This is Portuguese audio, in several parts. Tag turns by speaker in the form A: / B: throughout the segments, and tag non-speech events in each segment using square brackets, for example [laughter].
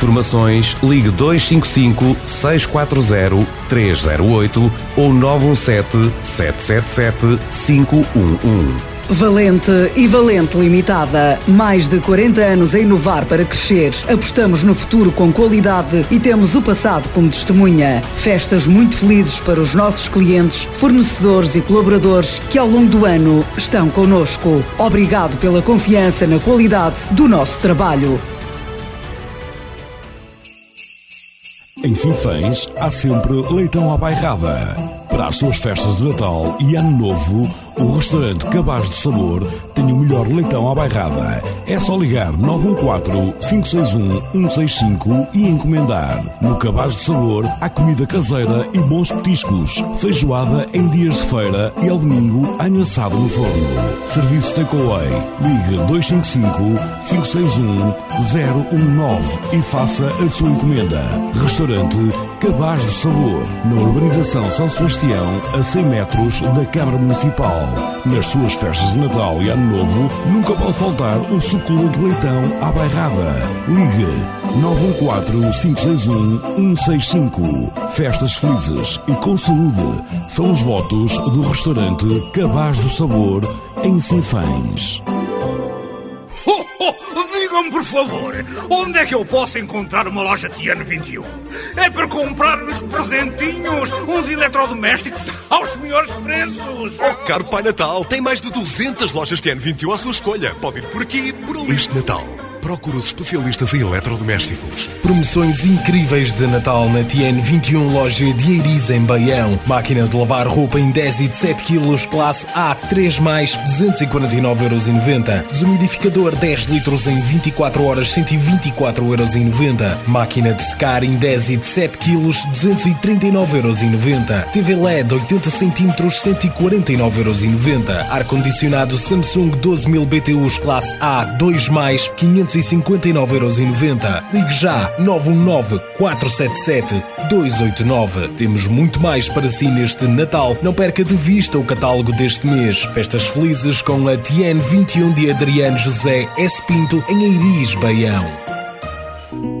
A: informações, ligue 255 640 308 ou 917 777 511.
B: Valente e Valente Limitada. Mais de 40 anos a inovar para crescer. Apostamos no futuro com qualidade e temos o passado como testemunha. Festas muito felizes para os nossos clientes, fornecedores e colaboradores que ao longo do ano estão connosco. Obrigado pela confiança na qualidade do nosso trabalho.
C: Em Sinfãs há sempre leitão à bairrada. Para as suas festas de Natal e Ano Novo, o restaurante Cabaz do Sabor tem o melhor leitão à bairrada. É só ligar 914-561-165 e encomendar. No Cabaz do Sabor há comida caseira e bons petiscos, feijoada em dias de feira e ao domingo anho assado no forno. Serviço Takeaway. Ligue 255-561-019 e faça a sua encomenda. Restaurante Cabaz do Sabor, na urbanização São Sebastião, a 100 metros da Câmara Municipal. Nas suas festas de Natal e Ano Novo, nunca pode faltar o suculento leitão à bairrada. Ligue 914-561-165. Festas felizes e com saúde são os votos do restaurante Cabaz do Sabor, em Sinfãs.
D: Digam-me, por favor, onde é que eu posso encontrar uma loja Tiano 21? É para comprar uns presentinhos, uns eletrodomésticos [laughs] aos melhores preços.
E: Oh, caro Pai Natal, tem mais de 200 lojas Tiano 21 à sua escolha. Pode ir por aqui, por ali. Este Natal. Procura os especialistas em eletrodomésticos.
F: Promoções incríveis de Natal na TN 21 loja de Eiriz em Baião. Máquina de lavar roupa em 10 e de 7 kg, classe A, 3 mais, 249,90€. Desumidificador 10 litros em 24 horas, 124,90€. Máquina de secar em 10 e de 7 kg, 239,90€. TV LED 80 cm, 149,90€. Ar-condicionado Samsung 12000 BTUs, classe A, 2 mais, 500 259,90€. Ligue já 919-477-289. Temos muito mais para si neste Natal. Não perca de vista o catálogo deste mês. Festas felizes com a TN 21 de Adriano José S. Pinto em Eiris, Baião.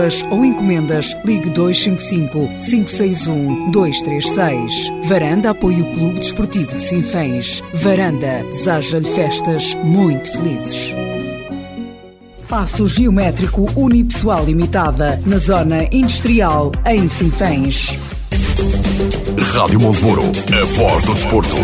B: reservas ou encomendas, ligue 255 561 236. Varanda apoia o Clube Desportivo de Sinfãs. Varanda deseja-lhe festas muito felizes. Passo Geométrico Unipessoal Limitada, na Zona Industrial, em Sinfãs.
A: Rádio Montemuro, a voz do desporto.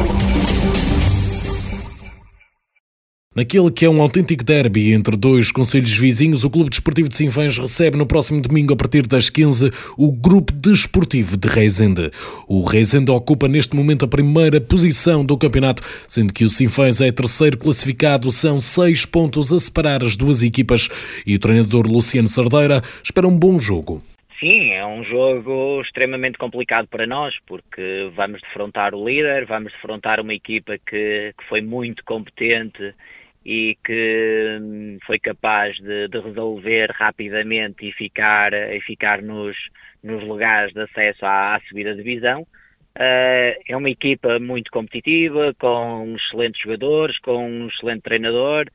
F: Naquele que é um autêntico derby entre dois conselhos vizinhos, o Clube Desportivo de Sinfãs recebe no próximo domingo, a partir das 15, o Grupo Desportivo de Reisende. O Reisende ocupa neste momento a primeira posição do campeonato, sendo que o Sinfãs é terceiro classificado, são seis pontos a separar as duas equipas e o treinador Luciano Sardeira espera um bom jogo.
G: Sim, é um jogo extremamente complicado para nós, porque vamos defrontar o líder, vamos defrontar uma equipa que, que foi muito competente e que hum, foi capaz de, de, resolver rapidamente e ficar, e ficar nos, nos lugares de acesso à, à subida divisão. Uh, é uma equipa muito competitiva, com excelentes jogadores, com um excelente treinador,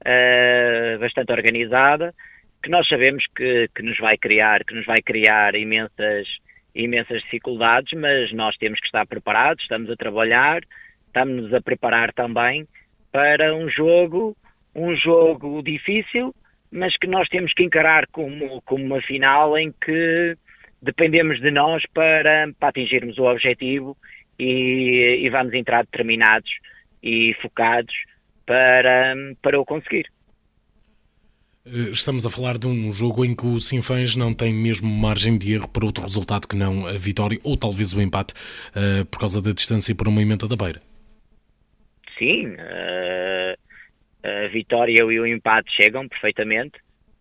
G: uh, bastante organizada, que nós sabemos que, que, nos vai criar, que nos vai criar imensas, imensas dificuldades, mas nós temos que estar preparados, estamos a trabalhar, estamos a preparar também para um jogo, um jogo difícil, mas que nós temos que encarar como, como uma final em que dependemos de nós para, para atingirmos o objetivo e, e, vamos entrar determinados e focados para, para o conseguir.
F: Eh, estamos a falar de um jogo em que o Sinfãs não tem mesmo margem de erro para outro resultado que não a vitória ou talvez o empate uh, por causa da distância por uma emenda da beira.
G: Sim, uh, a vitória e o empate chegam perfeitamente,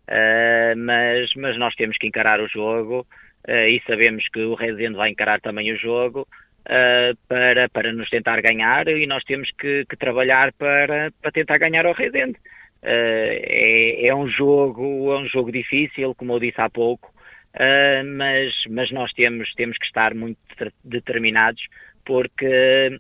G: uh, mas, mas nós temos que encarar o jogo uh, e sabemos que o Rezende vai encarar também o jogo para, para nos tentar ganhar e nós temos que, que trabalhar para, para tentar ganhar ao Rezende. É, é, um jogo, é um jogo difícil, como eu disse há pouco, mas, mas nós temos, temos que estar muito determinados porque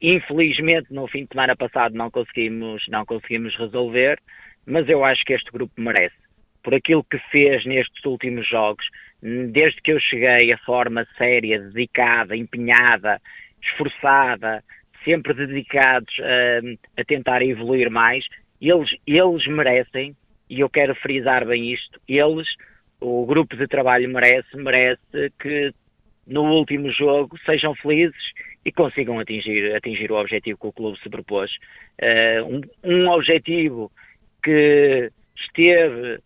G: infelizmente no fim de semana passado não conseguimos, não conseguimos resolver, mas eu acho que este grupo merece. Por aquilo que fez nestes últimos jogos, desde que eu cheguei, a forma séria, dedicada, empenhada, esforçada, sempre dedicados a, a tentar evoluir mais, eles, eles merecem, e eu quero frisar bem isto, eles, o grupo de trabalho merece, merece que no último jogo sejam felizes e consigam atingir, atingir o objetivo que o clube se propôs. Uh, um, um objetivo que esteve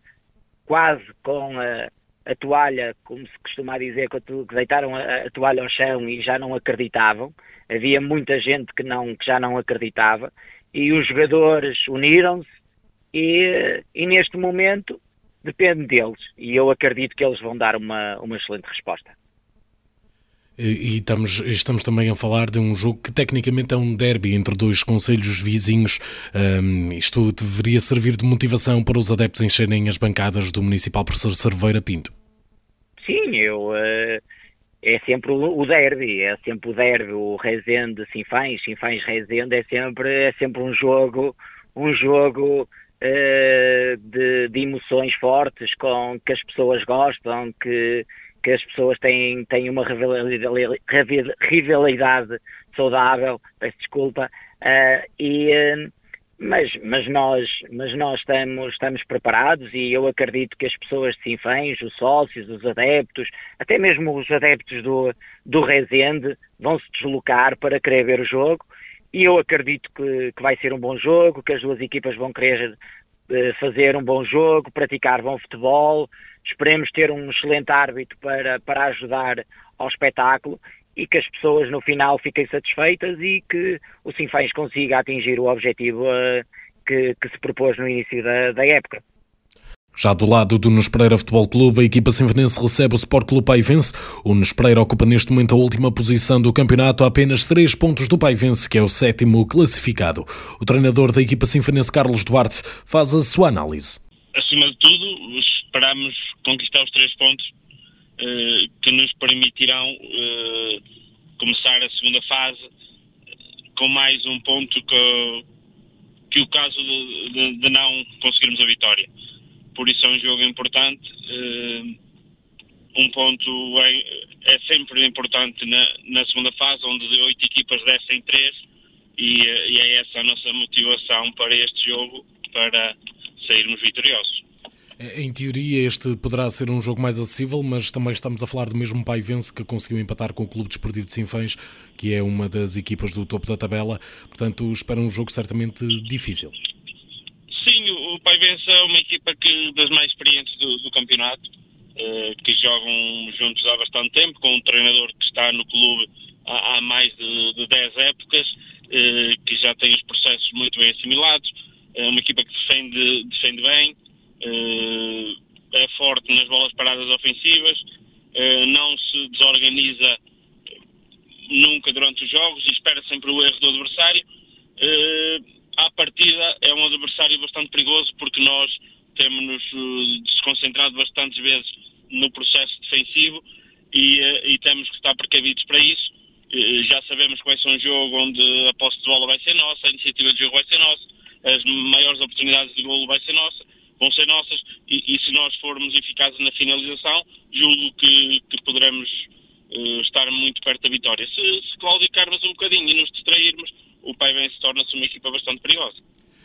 G: quase com a, a toalha, como se costuma dizer, que deitaram a, a, toalha ao chão e já não acreditavam. Havia muita gente que, não, que já não acreditava e os jogadores uniram-se e, e, neste momento depende deles e eu acredito que eles vão dar uma, uma excelente resposta.
F: E estamos, estamos também a falar de um jogo que tecnicamente é um derby entre dois conselhos vizinhos. Um, isto deveria servir de motivação para os adeptos encherem as bancadas do Municipal Professor Cerveira Pinto.
G: Sim, eu. Uh, é sempre o, derby, é sempre o derby, o Rezende Sinfães, Sinfães Rezende, é sempre, é sempre um jogo, um jogo uh, de, de emoções fortes, com que as pessoas gostam, que que as pessoas têm, têm uma rivalidade saudável, peço desculpa, uh, e, uh, mas, mas, nós, mas nós estamos, estamos preparados e eu acredito que as pessoas de Sinfãs, os sócios, os adeptos, até mesmo os adeptos do, do Rezende vão se deslocar para querer ver o jogo e eu acredito que, que vai ser um bom jogo, que as duas equipas vão querer uh, fazer um bom jogo, praticar bom futebol, Esperemos ter um excelente árbitro para, para ajudar ao espetáculo e que as pessoas no final fiquem satisfeitas e que o Sinfãs consiga atingir o objetivo uh, que, que, se propôs no início da, da época.
F: Já do lado do Nespreira Futebol Clube, a equipa sinfonense recebe o Sport Clube Paivense. O Nespreira ocupa neste momento a última posição do campeonato, a apenas 3 pontos do Paivense, que é o sétimo classificado. O treinador da equipa sinfonense, Carlos Duarte, faz a sua análise.
H: Acima de tudo, esperamos conquistar os três pontos uh, que nos permitirão uh, começar a segunda fase com mais um ponto que, que o caso de, de, de, não conseguirmos a vitória. Por isso é um jogo importante. Uh, um ponto é, é sempre importante na, na, segunda fase, onde de oito equipas descem três, e, e é essa a nossa motivação para este jogo, para sairmos vitoriosos.
F: Em teoria, este poderá ser um jogo mais acessível, mas também estamos a falar do mesmo Paivense que conseguiu empatar com o Clube Desportivo de Sinfãs, que é uma das equipas do topo da tabela. Portanto, espera um jogo certamente difícil.
H: Sim, o Paivense é uma equipa que, das mais experientes do, do campeonato, eh, que jogam juntos há bastante tempo, com um treinador que está no clube há, há mais de, de 10 épocas, eh, que já tem os processos muito bem assimilados. É uma equipa que defende, defende bem uh, é forte nas bolas paradas ofensivas, uh, não se desorganiza nunca durante os jogos e espera sempre o erro do adversário. Uh, à partida é um adversário bastante perigoso porque nós temos-nos desconcentrado bastantes vezes no processo defensivo e, e temos que estar precavidos para isso. jogo onde a posse de bola vai ser nossa, a iniciativa de jogo vai ser nossa, as maiores oportunidades de golo vai ser nossa, vão ser nossas, e, e se nós formos eficazes na finalização, julgo que, que poderemos uh, estar muito perto da vitória. Se, se claudicarmos um bocadinho e nos distrairmos, o Pai Bem se torna-se uma equipa bastante perigosa.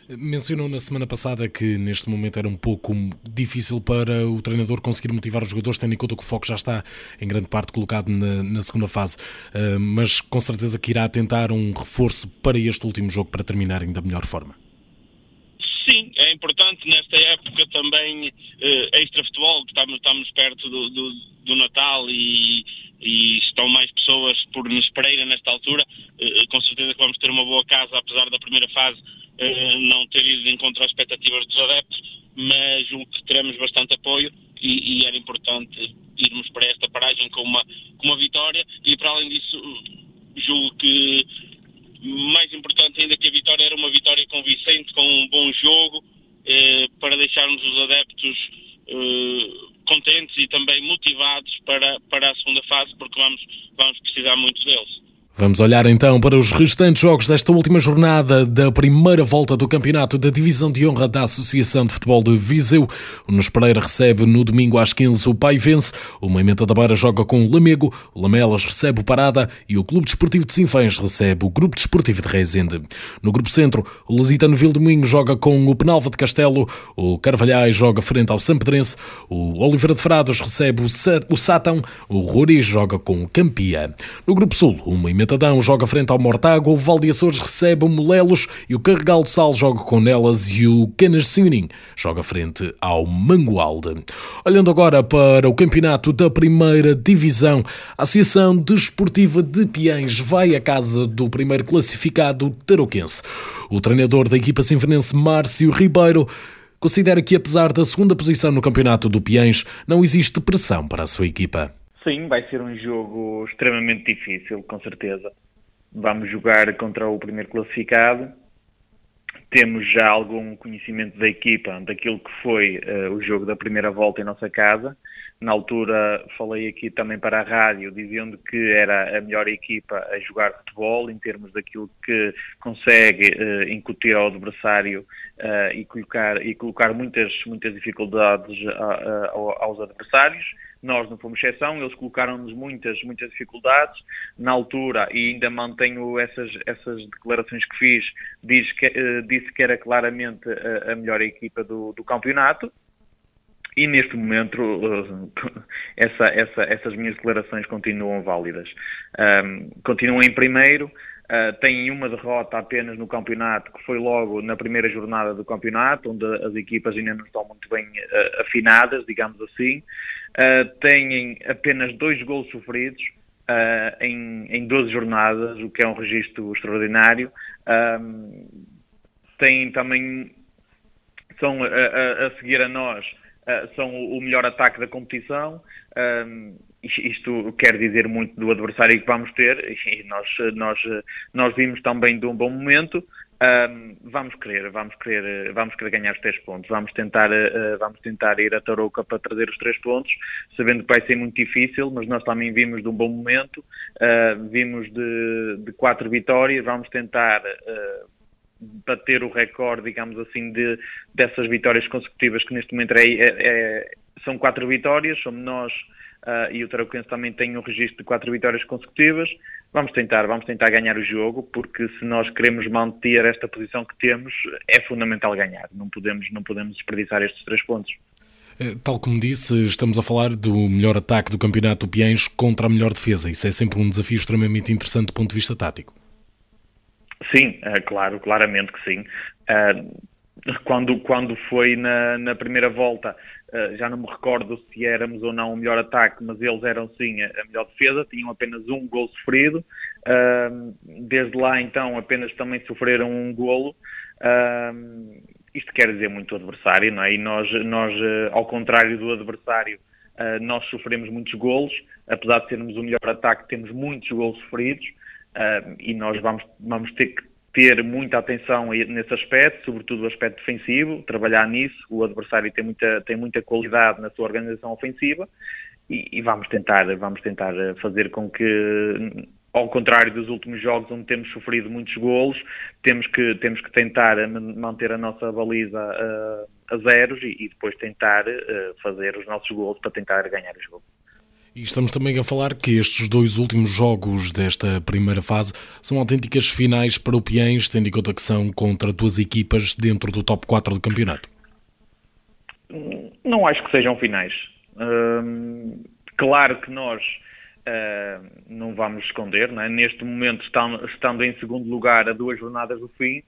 F: Mencionou na semana passada que neste momento era um pouco difícil para o treinador conseguir motivar os jogadores, tendo em conta que o foco já está em grande parte colocado na, na segunda fase, uh, mas com certeza que irá tentar um reforço para este último jogo para terminarem da melhor forma.
H: Sim, é importante nesta época também uh, extra futebol, que estamos, estamos perto do, do, do Natal e, e, estão mais pessoas por nos Pereira nesta altura. Uh, com certeza que vamos ter uma boa casa, apesar da primeira fase eh, não ter ido de encontro às expectativas dos adeptos, mas julgo que teremos bastante apoio e, e, era importante irmos para esta paragem com uma, com uma vitória e para além disso julgo que mais importante ainda que a vitória era uma vitória convincente, com um bom jogo, eh, para deixarmos os adeptos eh, contentes e também motivados para, para a segunda fase, porque vamos, vamos precisar muito deles.
F: Vamos olhar então para os restantes jogos desta última jornada da primeira volta do campeonato da Divisão de Honra da Associação de Futebol de Viseu. O Nos Pereira recebe no domingo às 15 o Pai Vence, o Moimenta da Beira joga com o Lamego, o Lamelas recebe o Parada e o Clube Desportivo de Sinfãs recebe o Grupo Desportivo de Reisende. No Grupo Centro, o Lusitano Vildemunho joga com o Penalva de Castelo, o Carvalhais joga frente ao Sampedrense, o Oliveira de Fradas recebe o Sátão, o Roriz joga com o Campia. No Grupo Sul, o Moimenta Metadão joga frente ao Mortágua, o Valde Açores recebe o Molelos e o Carregal do Sal joga com Nelas e o Canas Suning joga frente ao Mangualde. Olhando agora para o campeonato da primeira divisão, a Associação Desportiva de Piães vai à casa do primeiro classificado tarouquense. O treinador da equipa sinfonense Márcio Ribeiro considera que apesar da segunda posição no campeonato do Piães, não existe pressão para a sua equipa.
I: Sim, vai ser um jogo extremamente difícil, com certeza. Vamos jogar contra o primeiro classificado. Temos já algum conhecimento da equipa, daquilo que foi uh, o jogo da primeira volta em nossa casa. Na altura falei aqui também para a rádio, dizendo que era a melhor equipa a jogar futebol, em termos daquilo que consegue uh, incutir ao adversário uh, e colocar, e colocar muitas, muitas dificuldades aos adversários nós não fomos exceção, eles colocaram-nos muitas, muitas dificuldades. Na altura, e ainda mantenho essas, essas declarações que fiz, diz que, uh, disse que era claramente a, a melhor equipa do, do campeonato. E neste momento uh, [laughs] essa, essa, essas minhas declarações continuam válidas. Um, continuam em primeiro, uh, têm uma derrota apenas no campeonato, que foi logo na primeira jornada do campeonato, onde as equipas ainda não estão muito bem uh, afinadas, digamos assim uh, têm apenas dois gols sofridos uh, em, em 12 jornadas, o que é um registro extraordinário. Têm também, são a, a, a, seguir a nós, são o melhor ataque da competição. Isto quer dizer muito do adversário que vamos ter e nós, nós, nós vimos também de um bom momento vamos querer, vamos querer, vamos querer ganhar os três pontos. Vamos tentar, uh, vamos tentar ir a Tarouca para trazer os três pontos, sabendo que vai ser muito difícil, mas nós também vimos de um bom momento, uh, vimos de, de, quatro vitórias, vamos tentar bater o recorde, digamos assim, de, dessas vitórias consecutivas que neste momento é, é, é, são quatro vitórias, somos nós uh, e o Tarouquense também tem um registro de quatro vitórias consecutivas. Vamos tentar, vamos tentar ganhar o jogo, porque se nós queremos manter esta posição que temos, é fundamental ganhar. Não podemos, não podemos desperdiçar estes três pontos.
F: Eh, tal como disse, estamos a falar do melhor ataque do campeonato Piens contra a melhor defesa. Isso é sempre um desafio extremamente interessante do ponto de vista tático.
I: Sim, é claro, claramente que sim. Uh, quando, quando foi na, na primeira volta, uh, já não me recordo se éramos ou não o melhor ataque, mas eles eram sim a, melhor defesa, tinham apenas um gol sofrido. Desde lá, então, apenas também sofreram um golo. Isto quer dizer muito adversário, não é? E nós, nós ao contrário do adversário, nós sofremos muitos golos, apesar de sermos o melhor ataque, temos muitos golos sofridos. E nós vamos, vamos ter que ter muita atenção nesse aspecto, sobretudo o aspecto defensivo, trabalhar nisso. O adversário tem muita, tem muita qualidade na sua organização ofensiva e, e vamos tentar, vamos tentar fazer com que ao contrário dos últimos jogos onde temos sofrido muitos golos, temos que, temos que tentar manter a nossa baliza a, a zeros e, e, depois tentar fazer os nossos golos para tentar ganhar o jogo.
F: E estamos também a falar que estes dois últimos jogos desta primeira fase são autênticas finais para o Piens, tendo em conta que são contra duas equipas dentro do top 4 do campeonato.
I: Não acho que sejam finais. Hum, claro que nós uh, não vamos esconder, não é? neste momento, estando, em segundo lugar a duas jornadas do fim,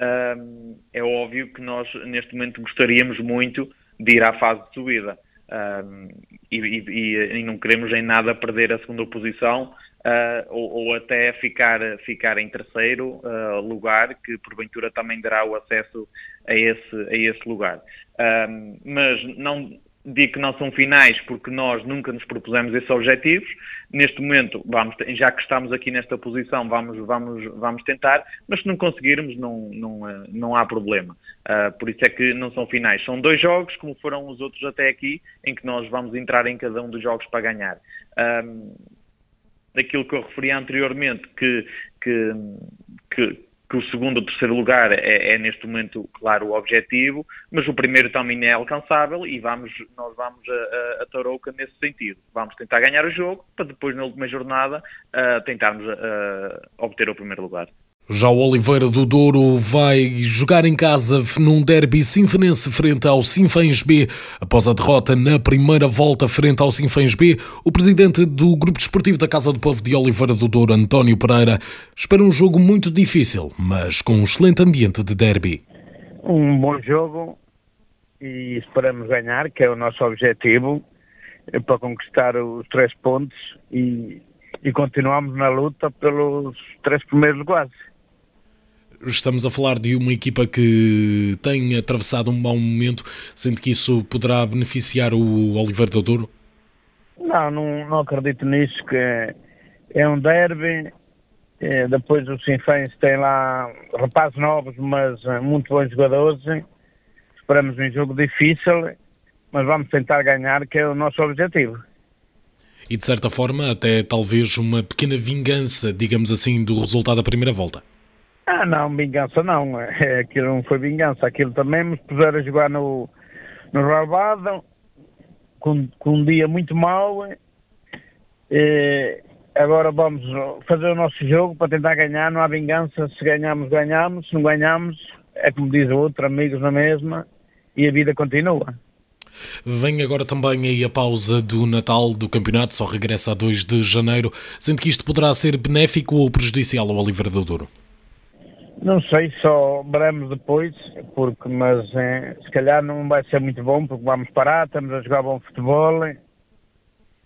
I: uh, é óbvio que nós neste momento gostaríamos muito de ir à fase de subida um, e, e, e, não queremos em nada perder a segunda posição uh, ou, ou, até ficar, ficar em terceiro uh, lugar, que porventura também dará o acesso a esse, a esse lugar. Um, mas não, digo que não são finais porque nós nunca nos propusemos esses objetivos. Neste momento, vamos, já que estamos aqui nesta posição, vamos, vamos, vamos tentar, mas se não conseguirmos, não, não, eh, não há problema. Uh, por isso é que não são finais. São dois jogos, como foram os outros até aqui, em que nós vamos entrar em cada um dos jogos para ganhar. Um, daquilo que eu referi anteriormente, que, que, que que o segundo ou terceiro lugar é, é, neste momento, claro, o objetivo, mas o primeiro também é alcançável e vamos, nós vamos a, a, a Tarouca nesse sentido. Vamos tentar ganhar o jogo para depois, na última jornada, tentarmos obter o primeiro lugar.
F: Já o Oliveira do Douro vai jogar em casa num derby sinfonense frente ao Sinfãs B. Após a derrota na primeira volta frente ao Sinfãs B, o presidente do Grupo Desportivo da Casa do Povo de Oliveira do Douro, António Pereira, espera um jogo muito difícil, mas com um excelente ambiente de derby.
J: Um bom jogo e esperamos ganhar, que é o nosso objetivo, para conquistar os três pontos e, e continuamos na luta pelos três primeiros lugares
F: estamos a falar de uma equipa que tem atravessado um mau momento, sendo que isso poderá beneficiar o Oliveira do Douro?
J: Não, não, não acredito nisso, que é um derby, é, depois o Sinfãs tem lá rapazes novos, mas é, muito bons jogadores, esperamos um jogo difícil, mas vamos tentar ganhar, que é o nosso objetivo
F: e de certa forma até talvez uma pequena vingança, digamos assim, do resultado da primeira volta.
J: Ah, não, vingança não. É, aquilo não foi vingança. Aquilo também nos puseram a jogar no, no Ralvado com, com um dia muito mau. E agora vamos fazer o nosso jogo para tentar ganhar. Não há vingança. Se ganhamos, ganhamos. Se não ganhamos, é como diz o outro, amigos na mesma. E a vida continua.
F: Vem agora também aí a pausa do Natal do campeonato, só regressa a 2 de janeiro, sendo que isto poderá ser benéfico ou prejudicial ao Oliveira do Douro?
J: Não sei, só veremos depois, porque, mas é, se calhar não vai ser muito bom, porque vamos parar, estamos a jogar bom futebol,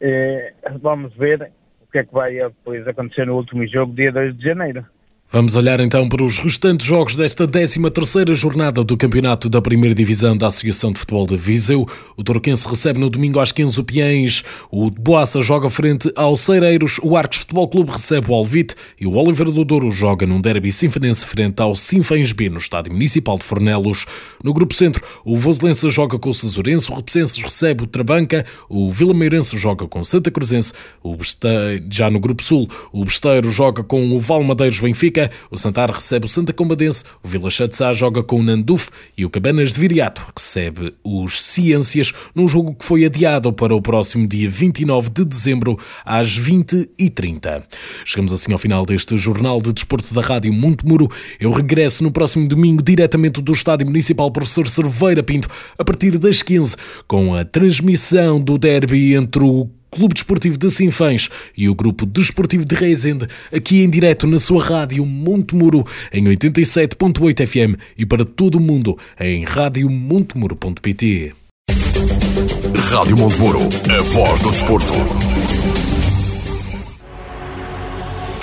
J: é, vamos ver o que é que vai depois acontecer no último jogo, dia 2 de janeiro.
F: Vamos olhar então para os restantes jogos desta 13ª jornada do Campeonato da Primeira Divisão da Associação de Futebol de Viseu. O Torquense recebe no domingo às 15 o Piens, o Boaça joga frente ao Cereiros, o Artes Futebol Clube recebe o Alvite. E o Oliveira do Douro joga num derby sinfanense frente ao Sinfãs B no Estádio Municipal de Fornelos. No Grupo Centro, o Voselense joga com o Cesurense, o Repesense recebe o Trabanca, o Vila Meirense joga com o Santa Cruzense, o Besteiro, já no Grupo Sul, o Besteiro joga com o Valmadeiros Benfica, o Santar recebe o Santa Combadense, o Vila Chatzá joga com o Nanduf e o Cabanas de Viriato recebe os Ciências num jogo que foi adiado para o próximo dia 29 de dezembro às 20h30. Chegamos assim ao final deste Jornal de Desporto da Rádio Montemuro. Eu regresso no próximo domingo diretamente do Estádio Municipal Professor Cerveira Pinto a partir das 15 com a transmissão do derby entre o Clube Desportivo de Sinfãs e o Grupo Desportivo de Reisende, aqui em direto na sua rádio Montemuro, em 87.8 FM e para todo o mundo em radiomontemuro.pt.
A: Rádio Montemuro, a voz do desporto.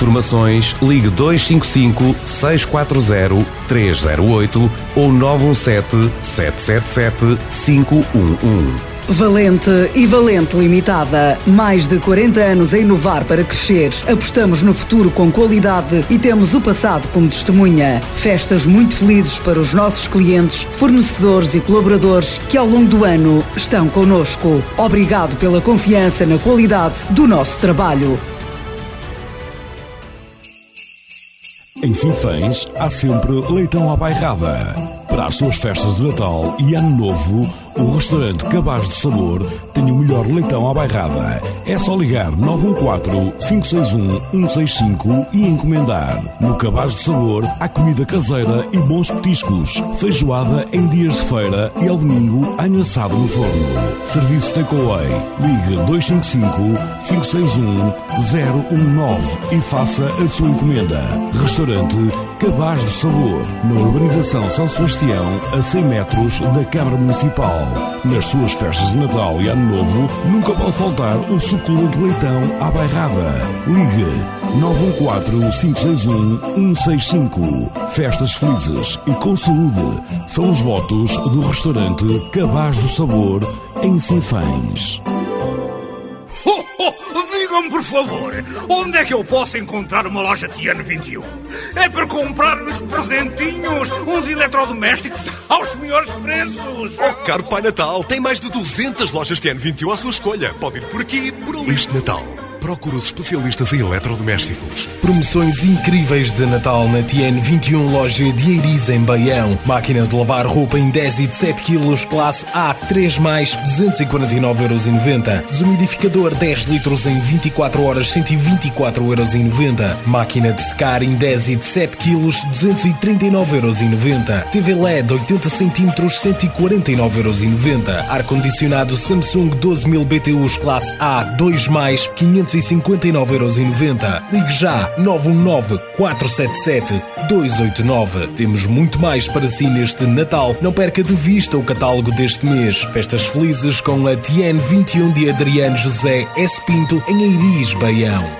A: informações, ligue 255 640 308 ou 917 777 511.
B: Valente e Valente Limitada. Mais de 40 anos a inovar para crescer. Apostamos no futuro com qualidade e temos o passado como testemunha. Festas muito felizes para os nossos clientes, fornecedores e colaboradores que ao longo do ano estão connosco. Obrigado pela confiança na qualidade do nosso trabalho.
C: Em Sinfãs há sempre leitão à bairrada. Para as suas festas de Natal e Ano Novo, o restaurante Cabaz do Sabor tem o melhor leitão à bairrada. É só ligar 914-561-165 e encomendar. No Cabaz do Sabor há comida caseira e bons petiscos. Feijoada em dias de feira e ao domingo anho assado no forno. Serviço Takeaway. Ligue 255-561-019 e faça a sua encomenda. Restaurante Cabaz do Sabor. Na urbanização São Sebastião, a 100 metros da Câmara Municipal. Nas suas festas de Natal e Ano Novo, nunca pode faltar o suculento leitão à bairrada. Ligue 914-561-165. Festas felizes e com saúde são os votos do restaurante Cabaz do Sabor, em Sinfãs.
D: Digam-me, por favor, onde é que eu posso encontrar uma loja Tiano 21? É para comprar uns presentinhos, uns eletrodomésticos [laughs] aos melhores preços.
E: Oh, caro Pai Natal, tem mais de 200 lojas TN21 à sua escolha. Pode ir por aqui, por ali. Este Natal, procura os especialistas em eletrodomésticos.
F: Promoções incríveis de Natal na TN 21 loja de Eiriz em Baião. Máquina de lavar roupa em 10 e de 7 kg, classe A, 3 mais, 249,90€. Desumidificador 10 litros em 24 horas, 124,90€. Máquina de secar em 10 e de 7 kg, 239,90€. TV LED 80 cm, 149,90€. Ar-condicionado Samsung 12000 BTUs, classe A, 2 mais, 559,90€. Ligue já 919 477 289. Temos muito mais para si neste Natal. Não perca de vista o catálogo deste mês. Festas felizes com a TN 21 de Adriano José S. Pinto em Eiris, Baião.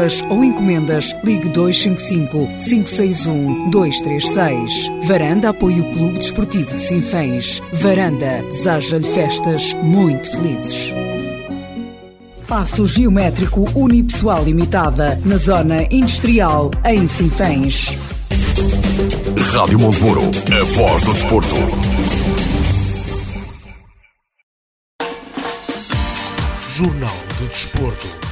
B: reservas ou encomendas, ligue 255 561 236. Varanda apoia o Clube Desportivo de Sinfãs. Varanda deseja-lhe festas muito felizes. Passo Geométrico Unipessoal Limitada, na Zona Industrial, em Sinfãs.
C: Rádio Montemuro, a voz do desporto.
F: Jornal do Desporto.